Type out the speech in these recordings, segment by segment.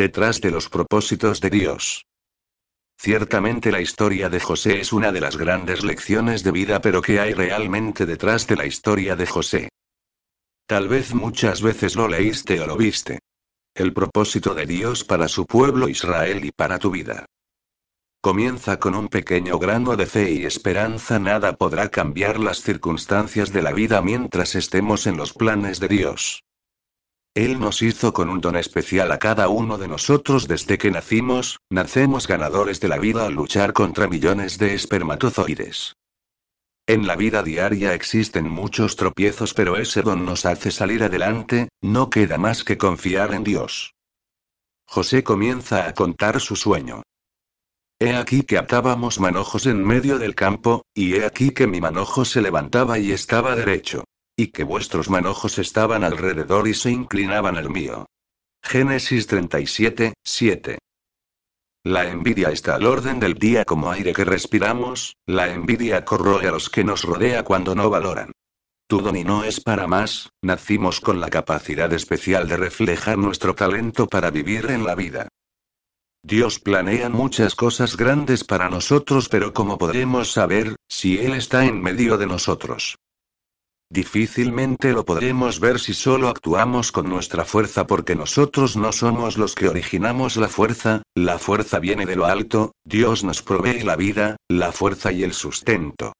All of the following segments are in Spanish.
Detrás de los propósitos de Dios. Ciertamente la historia de José es una de las grandes lecciones de vida, pero ¿qué hay realmente detrás de la historia de José? Tal vez muchas veces lo leíste o lo viste. El propósito de Dios para su pueblo Israel y para tu vida. Comienza con un pequeño grano de fe y esperanza, nada podrá cambiar las circunstancias de la vida mientras estemos en los planes de Dios. Él nos hizo con un don especial a cada uno de nosotros desde que nacimos, nacemos ganadores de la vida al luchar contra millones de espermatozoides. En la vida diaria existen muchos tropiezos, pero ese don nos hace salir adelante, no queda más que confiar en Dios. José comienza a contar su sueño. He aquí que atábamos manojos en medio del campo, y he aquí que mi manojo se levantaba y estaba derecho y que vuestros manojos estaban alrededor y se inclinaban al mío. Génesis 37, 7. La envidia está al orden del día como aire que respiramos, la envidia corroe a los que nos rodea cuando no valoran. Tu don no es para más, nacimos con la capacidad especial de reflejar nuestro talento para vivir en la vida. Dios planea muchas cosas grandes para nosotros, pero ¿cómo podremos saber si Él está en medio de nosotros? Difícilmente lo podremos ver si solo actuamos con nuestra fuerza porque nosotros no somos los que originamos la fuerza, la fuerza viene de lo alto, Dios nos provee la vida, la fuerza y el sustento.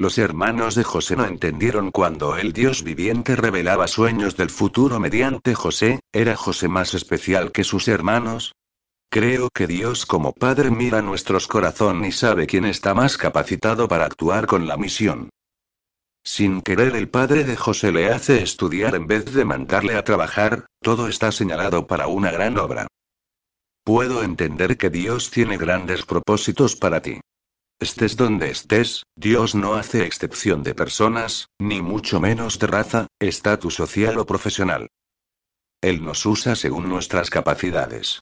Los hermanos de José no entendieron cuando el Dios viviente revelaba sueños del futuro mediante José, ¿era José más especial que sus hermanos? Creo que Dios como Padre mira nuestros corazones y sabe quién está más capacitado para actuar con la misión. Sin querer el padre de José le hace estudiar en vez de mandarle a trabajar, todo está señalado para una gran obra. Puedo entender que Dios tiene grandes propósitos para ti. Estés donde estés, Dios no hace excepción de personas, ni mucho menos de raza, estatus social o profesional. Él nos usa según nuestras capacidades.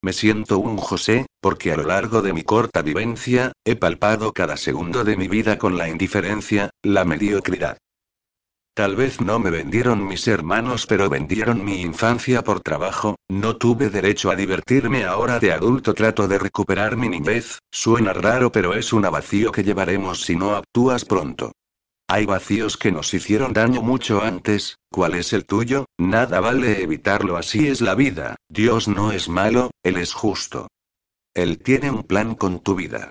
Me siento un José, porque a lo largo de mi corta vivencia, he palpado cada segundo de mi vida con la indiferencia, la mediocridad. Tal vez no me vendieron mis hermanos, pero vendieron mi infancia por trabajo, no tuve derecho a divertirme ahora de adulto, trato de recuperar mi niñez, suena raro pero es un vacío que llevaremos si no actúas pronto. Hay vacíos que nos hicieron daño mucho antes, ¿cuál es el tuyo? Nada vale evitarlo, así es la vida, Dios no es malo, Él es justo. Él tiene un plan con tu vida.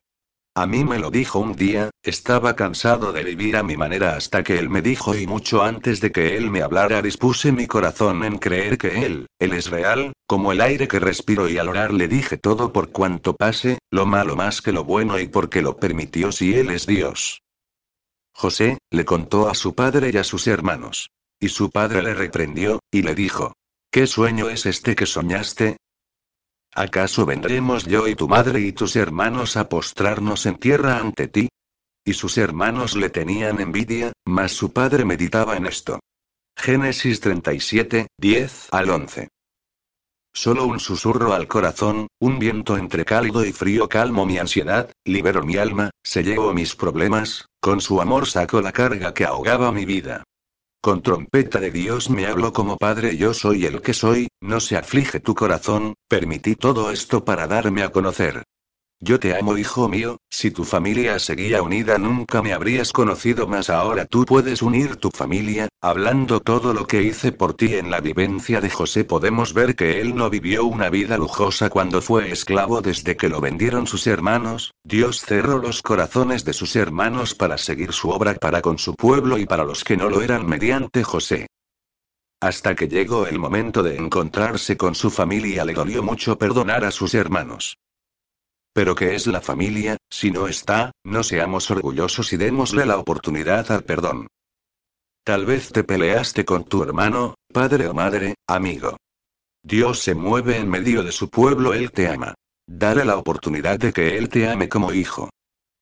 A mí me lo dijo un día, estaba cansado de vivir a mi manera hasta que él me dijo y mucho antes de que él me hablara dispuse mi corazón en creer que él, él es real, como el aire que respiro y al orar le dije todo por cuanto pase, lo malo más que lo bueno y porque lo permitió si él es Dios. José, le contó a su padre y a sus hermanos. Y su padre le reprendió, y le dijo, ¿Qué sueño es este que soñaste? ¿Acaso vendremos yo y tu madre y tus hermanos a postrarnos en tierra ante ti? Y sus hermanos le tenían envidia, mas su padre meditaba en esto. Génesis 37, 10 al 11. Solo un susurro al corazón, un viento entre cálido y frío calmo mi ansiedad, liberó mi alma, se llevó mis problemas, con su amor sacó la carga que ahogaba mi vida. Con trompeta de Dios me habló como Padre, yo soy el que soy, no se aflige tu corazón, permití todo esto para darme a conocer. Yo te amo, hijo mío, si tu familia seguía unida nunca me habrías conocido más ahora tú puedes unir tu familia, hablando todo lo que hice por ti en la vivencia de José podemos ver que él no vivió una vida lujosa cuando fue esclavo desde que lo vendieron sus hermanos, Dios cerró los corazones de sus hermanos para seguir su obra para con su pueblo y para los que no lo eran mediante José. Hasta que llegó el momento de encontrarse con su familia le dolió mucho perdonar a sus hermanos. Pero ¿qué es la familia? Si no está, no seamos orgullosos y démosle la oportunidad al perdón. Tal vez te peleaste con tu hermano, padre o madre, amigo. Dios se mueve en medio de su pueblo, Él te ama. Dale la oportunidad de que Él te ame como hijo.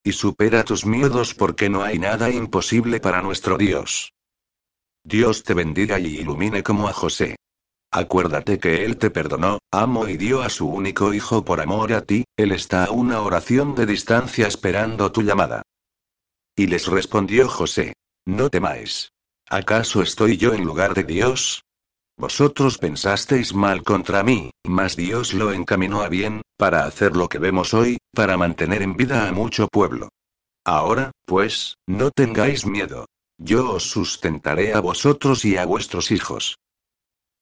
Y supera tus miedos porque no hay nada imposible para nuestro Dios. Dios te bendiga y ilumine como a José. Acuérdate que Él te perdonó, amó y dio a su único hijo por amor a ti, Él está a una oración de distancia esperando tu llamada. Y les respondió José. No temáis. ¿Acaso estoy yo en lugar de Dios? Vosotros pensasteis mal contra mí, mas Dios lo encaminó a bien, para hacer lo que vemos hoy, para mantener en vida a mucho pueblo. Ahora, pues, no tengáis miedo. Yo os sustentaré a vosotros y a vuestros hijos.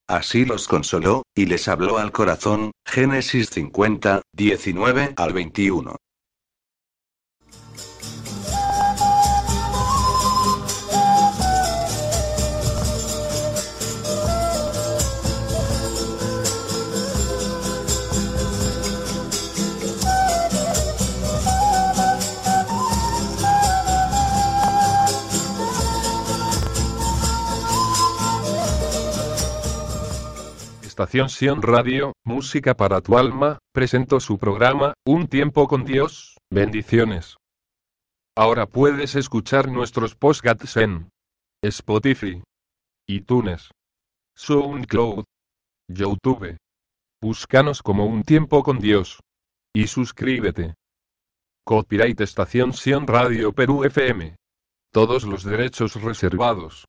Así los consoló, y les habló al corazón. Génesis 50, 19 al 21. Estación Sion Radio, Música para tu alma, presentó su programa, Un tiempo con Dios, bendiciones. Ahora puedes escuchar nuestros podcasts en Spotify, iTunes, SoundCloud, YouTube. Búscanos como Un tiempo con Dios. Y suscríbete. Copyright Estación Sion Radio Perú FM. Todos los derechos reservados.